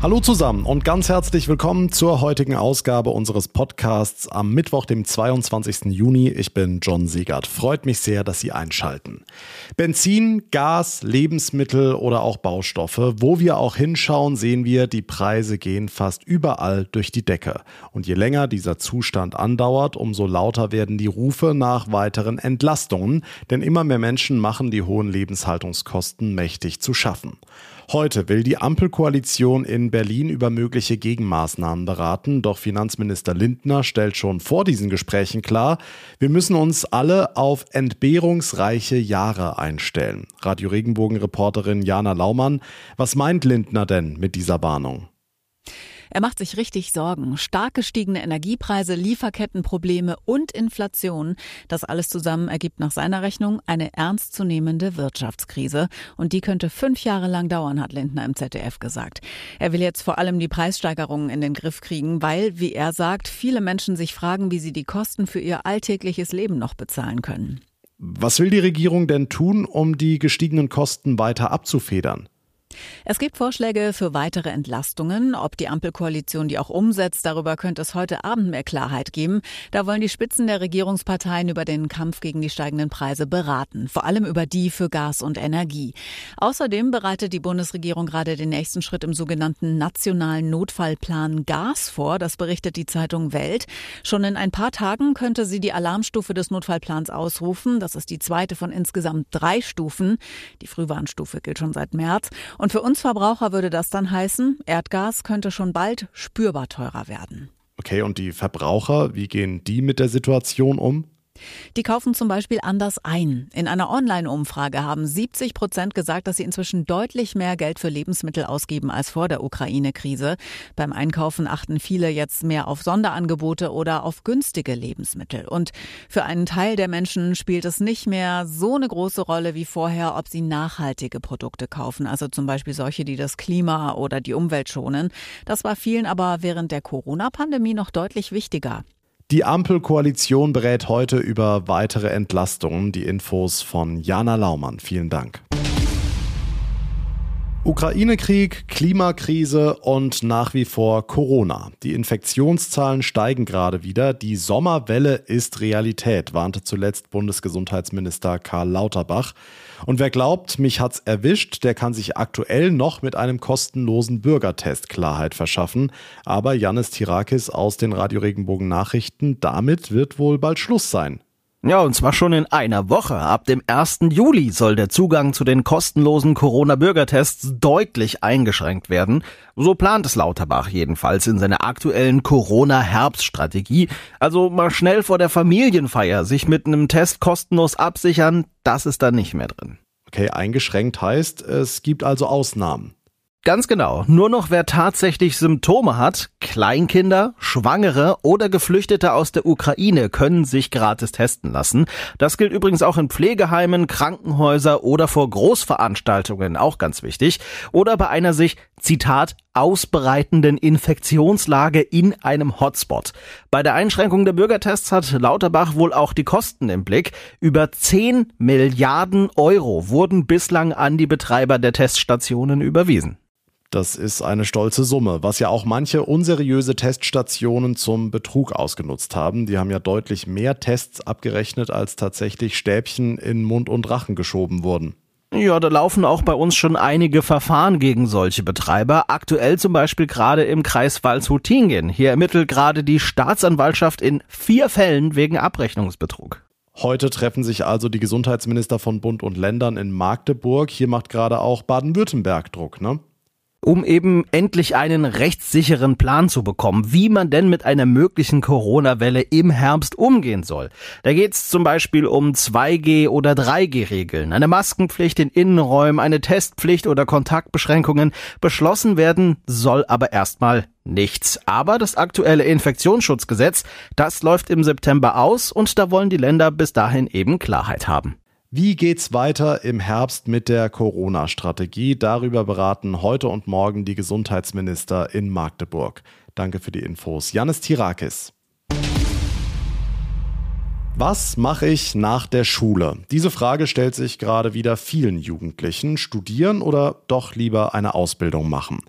Hallo zusammen und ganz herzlich willkommen zur heutigen Ausgabe unseres Podcasts am Mittwoch, dem 22. Juni. Ich bin John Siegert. Freut mich sehr, dass Sie einschalten. Benzin, Gas, Lebensmittel oder auch Baustoffe. Wo wir auch hinschauen, sehen wir, die Preise gehen fast überall durch die Decke. Und je länger dieser Zustand andauert, umso lauter werden die Rufe nach weiteren Entlastungen. Denn immer mehr Menschen machen die hohen Lebenshaltungskosten mächtig zu schaffen. Heute will die Ampelkoalition in Berlin über mögliche Gegenmaßnahmen beraten, doch Finanzminister Lindner stellt schon vor diesen Gesprächen klar, wir müssen uns alle auf entbehrungsreiche Jahre einstellen. Radio Regenbogen Reporterin Jana Laumann, was meint Lindner denn mit dieser Warnung? Er macht sich richtig Sorgen. Stark gestiegene Energiepreise, Lieferkettenprobleme und Inflation. Das alles zusammen ergibt nach seiner Rechnung eine ernstzunehmende Wirtschaftskrise. Und die könnte fünf Jahre lang dauern, hat Lindner im ZDF gesagt. Er will jetzt vor allem die Preissteigerungen in den Griff kriegen, weil, wie er sagt, viele Menschen sich fragen, wie sie die Kosten für ihr alltägliches Leben noch bezahlen können. Was will die Regierung denn tun, um die gestiegenen Kosten weiter abzufedern? Es gibt Vorschläge für weitere Entlastungen. Ob die Ampelkoalition die auch umsetzt, darüber könnte es heute Abend mehr Klarheit geben. Da wollen die Spitzen der Regierungsparteien über den Kampf gegen die steigenden Preise beraten, vor allem über die für Gas und Energie. Außerdem bereitet die Bundesregierung gerade den nächsten Schritt im sogenannten nationalen Notfallplan Gas vor. Das berichtet die Zeitung Welt. Schon in ein paar Tagen könnte sie die Alarmstufe des Notfallplans ausrufen. Das ist die zweite von insgesamt drei Stufen. Die Frühwarnstufe gilt schon seit März. Und und für uns Verbraucher würde das dann heißen, Erdgas könnte schon bald spürbar teurer werden. Okay, und die Verbraucher, wie gehen die mit der Situation um? Die kaufen zum Beispiel anders ein. In einer Online-Umfrage haben 70 Prozent gesagt, dass sie inzwischen deutlich mehr Geld für Lebensmittel ausgeben als vor der Ukraine-Krise. Beim Einkaufen achten viele jetzt mehr auf Sonderangebote oder auf günstige Lebensmittel. Und für einen Teil der Menschen spielt es nicht mehr so eine große Rolle wie vorher, ob sie nachhaltige Produkte kaufen, also zum Beispiel solche, die das Klima oder die Umwelt schonen. Das war vielen aber während der Corona-Pandemie noch deutlich wichtiger. Die Ampelkoalition berät heute über weitere Entlastungen. Die Infos von Jana Laumann. Vielen Dank. Ukraine-Krieg, Klimakrise und nach wie vor Corona. Die Infektionszahlen steigen gerade wieder. Die Sommerwelle ist Realität, warnte zuletzt Bundesgesundheitsminister Karl Lauterbach. Und wer glaubt, mich hat's erwischt, der kann sich aktuell noch mit einem kostenlosen Bürgertest Klarheit verschaffen. Aber Janis Tirakis aus den Radio Regenbogen Nachrichten, damit wird wohl bald Schluss sein. Ja, und zwar schon in einer Woche. Ab dem 1. Juli soll der Zugang zu den kostenlosen Corona-Bürgertests deutlich eingeschränkt werden. So plant es Lauterbach jedenfalls in seiner aktuellen Corona-Herbststrategie. Also mal schnell vor der Familienfeier sich mit einem Test kostenlos absichern, das ist da nicht mehr drin. Okay, eingeschränkt heißt, es gibt also Ausnahmen. Ganz genau. Nur noch wer tatsächlich Symptome hat, Kleinkinder, Schwangere oder Geflüchtete aus der Ukraine können sich gratis testen lassen. Das gilt übrigens auch in Pflegeheimen, Krankenhäuser oder vor Großveranstaltungen, auch ganz wichtig. Oder bei einer sich, Zitat, ausbereitenden Infektionslage in einem Hotspot. Bei der Einschränkung der Bürgertests hat Lauterbach wohl auch die Kosten im Blick. Über 10 Milliarden Euro wurden bislang an die Betreiber der Teststationen überwiesen. Das ist eine stolze Summe, was ja auch manche unseriöse Teststationen zum Betrug ausgenutzt haben. Die haben ja deutlich mehr Tests abgerechnet, als tatsächlich Stäbchen in Mund und Rachen geschoben wurden. Ja, da laufen auch bei uns schon einige Verfahren gegen solche Betreiber. Aktuell zum Beispiel gerade im Kreis Waldshut-Tiengehen. Hier ermittelt gerade die Staatsanwaltschaft in vier Fällen wegen Abrechnungsbetrug. Heute treffen sich also die Gesundheitsminister von Bund und Ländern in Magdeburg. Hier macht gerade auch Baden-Württemberg Druck, ne? Um eben endlich einen rechtssicheren Plan zu bekommen, wie man denn mit einer möglichen Corona-Welle im Herbst umgehen soll. Da geht es zum Beispiel um 2G- oder 3G-Regeln, eine Maskenpflicht in Innenräumen, eine Testpflicht oder Kontaktbeschränkungen. Beschlossen werden soll aber erstmal nichts. Aber das aktuelle Infektionsschutzgesetz, das läuft im September aus und da wollen die Länder bis dahin eben Klarheit haben. Wie geht's weiter im Herbst mit der Corona-Strategie? Darüber beraten heute und morgen die Gesundheitsminister in Magdeburg. Danke für die Infos. Janis Tirakis. Was mache ich nach der Schule? Diese Frage stellt sich gerade wieder vielen Jugendlichen. Studieren oder doch lieber eine Ausbildung machen?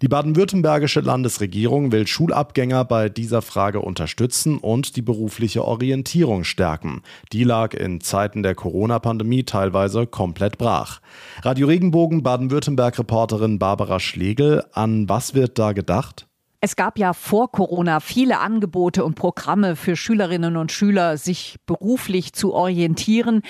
Die baden-württembergische Landesregierung will Schulabgänger bei dieser Frage unterstützen und die berufliche Orientierung stärken. Die lag in Zeiten der Corona-Pandemie teilweise komplett brach. Radio Regenbogen Baden-Württemberg-Reporterin Barbara Schlegel, an was wird da gedacht? Es gab ja vor Corona viele Angebote und Programme für Schülerinnen und Schüler, sich beruflich zu orientieren.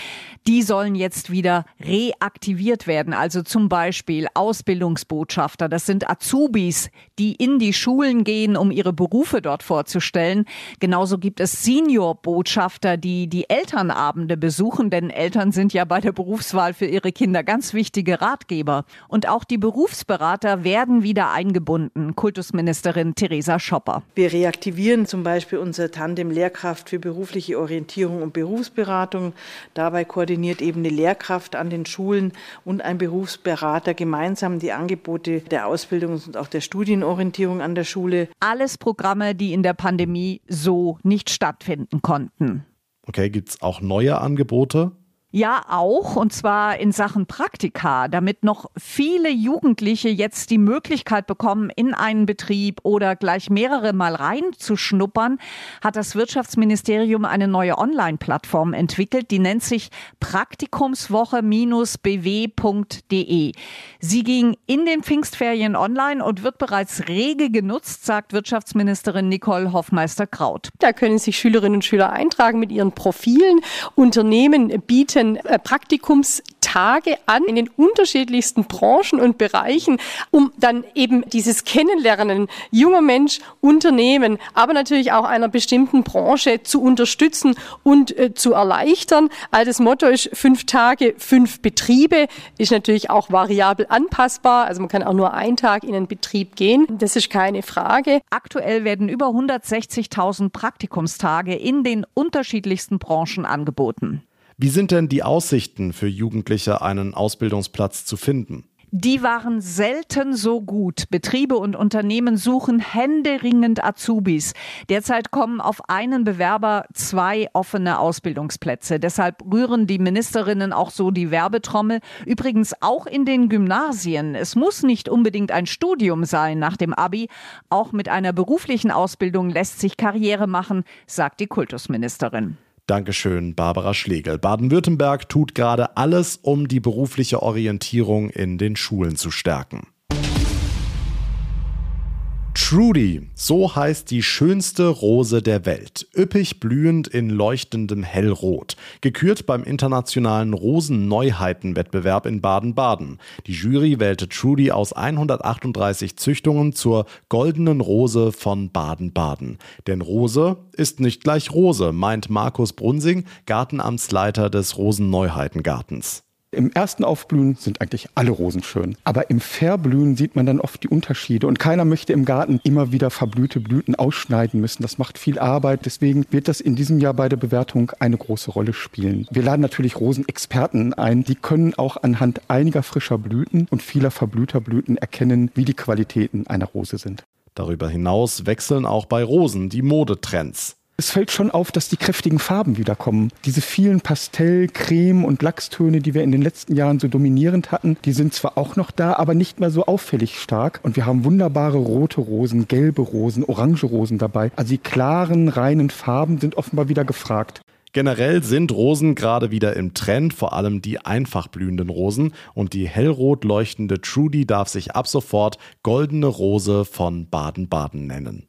Die sollen jetzt wieder reaktiviert werden. Also zum Beispiel Ausbildungsbotschafter. Das sind Azubis, die in die Schulen gehen, um ihre Berufe dort vorzustellen. Genauso gibt es Seniorbotschafter, die die Elternabende besuchen, denn Eltern sind ja bei der Berufswahl für ihre Kinder ganz wichtige Ratgeber. Und auch die Berufsberater werden wieder eingebunden. Kultusministerin Ministerin Theresa Schopper. Wir reaktivieren zum Beispiel unser Tandem Lehrkraft für berufliche Orientierung und Berufsberatung. Dabei koordiniert eben eine Lehrkraft an den Schulen und ein Berufsberater gemeinsam die Angebote der Ausbildung und auch der Studienorientierung an der Schule. Alles Programme, die in der Pandemie so nicht stattfinden konnten. Okay, gibt es auch neue Angebote? Ja, auch, und zwar in Sachen Praktika, damit noch viele Jugendliche jetzt die Möglichkeit bekommen, in einen Betrieb oder gleich mehrere Mal reinzuschnuppern, hat das Wirtschaftsministerium eine neue Online-Plattform entwickelt, die nennt sich Praktikumswoche-bw.de. Sie ging in den Pfingstferien online und wird bereits rege genutzt, sagt Wirtschaftsministerin Nicole Hoffmeister-Kraut. Da können sich Schülerinnen und Schüler eintragen mit ihren Profilen. Unternehmen bieten bieten äh, Praktikumstage an in den unterschiedlichsten Branchen und Bereichen, um dann eben dieses Kennenlernen junger Mensch, Unternehmen, aber natürlich auch einer bestimmten Branche zu unterstützen und äh, zu erleichtern. Altes Motto ist fünf Tage, fünf Betriebe, ist natürlich auch variabel anpassbar. Also man kann auch nur einen Tag in einen Betrieb gehen. Das ist keine Frage. Aktuell werden über 160.000 Praktikumstage in den unterschiedlichsten Branchen angeboten. Wie sind denn die Aussichten für Jugendliche, einen Ausbildungsplatz zu finden? Die waren selten so gut. Betriebe und Unternehmen suchen händeringend Azubis. Derzeit kommen auf einen Bewerber zwei offene Ausbildungsplätze. Deshalb rühren die Ministerinnen auch so die Werbetrommel. Übrigens auch in den Gymnasien. Es muss nicht unbedingt ein Studium sein nach dem Abi. Auch mit einer beruflichen Ausbildung lässt sich Karriere machen, sagt die Kultusministerin. Dankeschön, Barbara Schlegel. Baden-Württemberg tut gerade alles, um die berufliche Orientierung in den Schulen zu stärken. Trudy, so heißt die schönste Rose der Welt, üppig blühend in leuchtendem Hellrot, gekürt beim internationalen Rosenneuheitenwettbewerb in Baden-Baden. Die Jury wählte Trudy aus 138 Züchtungen zur goldenen Rose von Baden-Baden. Denn Rose ist nicht gleich Rose, meint Markus Brunsing, Gartenamtsleiter des Rosenneuheitengartens. Im ersten Aufblühen sind eigentlich alle Rosen schön. Aber im Verblühen sieht man dann oft die Unterschiede. Und keiner möchte im Garten immer wieder verblühte Blüten ausschneiden müssen. Das macht viel Arbeit. Deswegen wird das in diesem Jahr bei der Bewertung eine große Rolle spielen. Wir laden natürlich Rosenexperten ein. Die können auch anhand einiger frischer Blüten und vieler verblühter Blüten erkennen, wie die Qualitäten einer Rose sind. Darüber hinaus wechseln auch bei Rosen die Modetrends. Es fällt schon auf, dass die kräftigen Farben wiederkommen. Diese vielen Pastell-, Creme- und Lachstöne, die wir in den letzten Jahren so dominierend hatten, die sind zwar auch noch da, aber nicht mehr so auffällig stark. Und wir haben wunderbare rote Rosen, gelbe Rosen, orange Rosen dabei. Also die klaren, reinen Farben sind offenbar wieder gefragt. Generell sind Rosen gerade wieder im Trend, vor allem die einfach blühenden Rosen. Und die hellrot leuchtende Trudy darf sich ab sofort Goldene Rose von Baden-Baden nennen.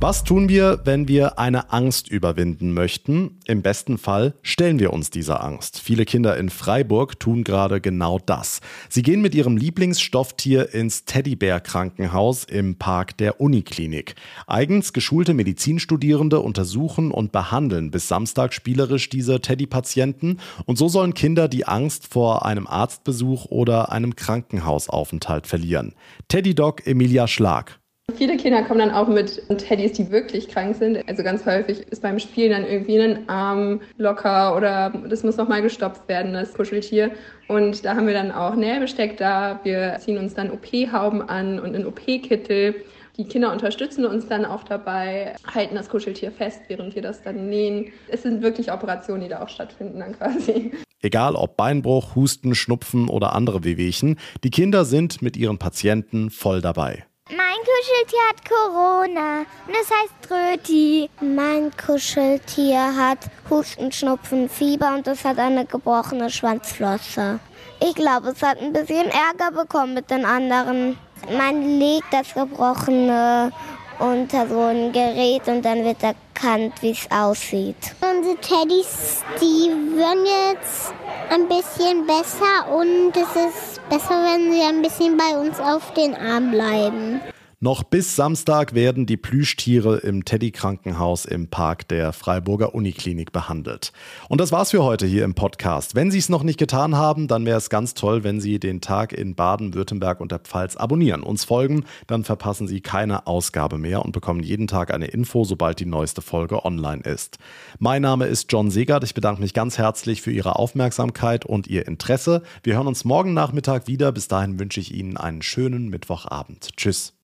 Was tun wir, wenn wir eine Angst überwinden möchten? Im besten Fall stellen wir uns dieser Angst. Viele Kinder in Freiburg tun gerade genau das. Sie gehen mit ihrem Lieblingsstofftier ins Teddybär-Krankenhaus im Park der Uniklinik. Eigens geschulte Medizinstudierende untersuchen und behandeln bis Samstag spielerisch diese Teddy-Patienten und so sollen Kinder die Angst vor einem Arztbesuch oder einem Krankenhausaufenthalt verlieren. Teddy-Doc Emilia Schlag. Viele Kinder kommen dann auch mit Teddys, die wirklich krank sind. Also ganz häufig ist beim Spielen dann irgendwie ein Arm locker oder das muss nochmal gestopft werden, das Kuscheltier. Und da haben wir dann auch Nähbesteck da. Wir ziehen uns dann OP-Hauben an und einen OP-Kittel. Die Kinder unterstützen uns dann auch dabei, halten das Kuscheltier fest, während wir das dann nähen. Es sind wirklich Operationen, die da auch stattfinden dann quasi. Egal ob Beinbruch, Husten, Schnupfen oder andere Wehwehchen, die Kinder sind mit ihren Patienten voll dabei. Mein Kuscheltier hat Corona und es heißt Röti. Mein Kuscheltier hat Husten, Schnupfen, Fieber und es hat eine gebrochene Schwanzflosse. Ich glaube, es hat ein bisschen Ärger bekommen mit den anderen. Man legt das Gebrochene unter so ein Gerät und dann wird erkannt, wie es aussieht. Unsere Teddys, die werden jetzt ein bisschen besser und es ist besser, wenn sie ein bisschen bei uns auf den Arm bleiben. Noch bis Samstag werden die Plüschtiere im Teddy-Krankenhaus im Park der Freiburger Uniklinik behandelt. Und das war's für heute hier im Podcast. Wenn Sie es noch nicht getan haben, dann wäre es ganz toll, wenn Sie den Tag in Baden-Württemberg und der Pfalz abonnieren, uns folgen, dann verpassen Sie keine Ausgabe mehr und bekommen jeden Tag eine Info, sobald die neueste Folge online ist. Mein Name ist John Segert. Ich bedanke mich ganz herzlich für Ihre Aufmerksamkeit und Ihr Interesse. Wir hören uns morgen Nachmittag wieder. Bis dahin wünsche ich Ihnen einen schönen Mittwochabend. Tschüss.